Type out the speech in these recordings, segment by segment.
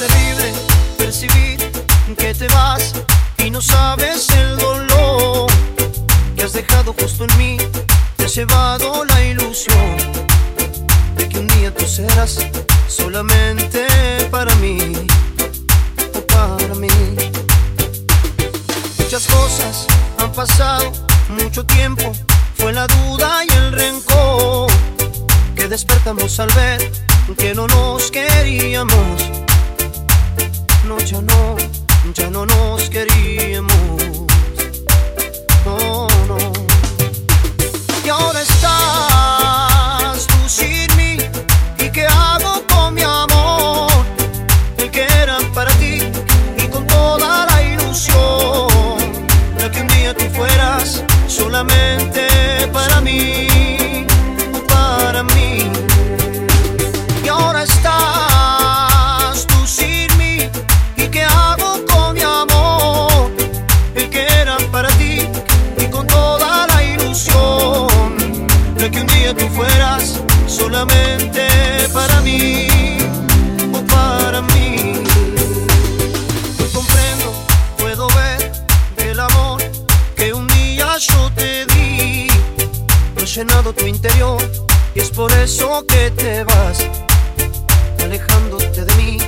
terrible percibir que te vas y no sabes el dolor que has dejado justo en mí. Te has llevado la ilusión de que un día tú serás solamente para mí o para mí. Muchas cosas han pasado, mucho tiempo fue la duda y el rencor que despertamos al ver que no nos queríamos no, ya no, ya no nos queríamos. De que un día tú fueras solamente para mí o para mí. Hoy comprendo, puedo ver el amor que un día yo te di. He llenado tu interior y es por eso que te vas alejándote de mí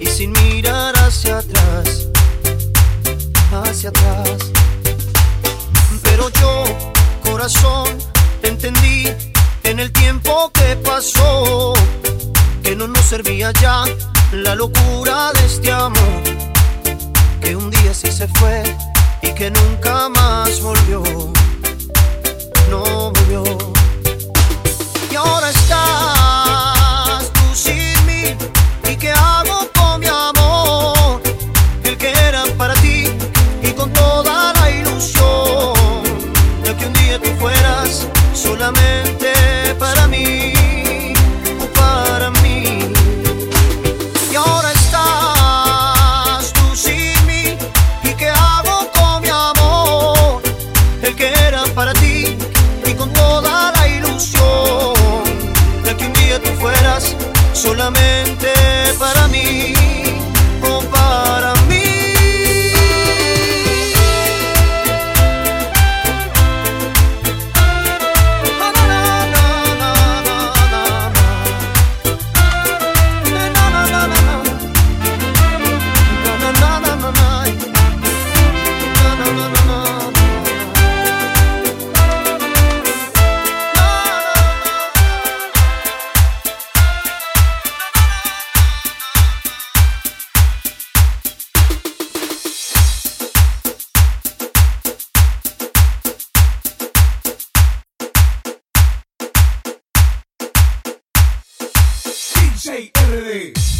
y sin mirar hacia atrás, hacia atrás. Pero yo, corazón, entendí en el tiempo que pasó que no nos servía ya la locura de este amor, que un día sí se fue y que nunca más volvió, solamente Shake Italy.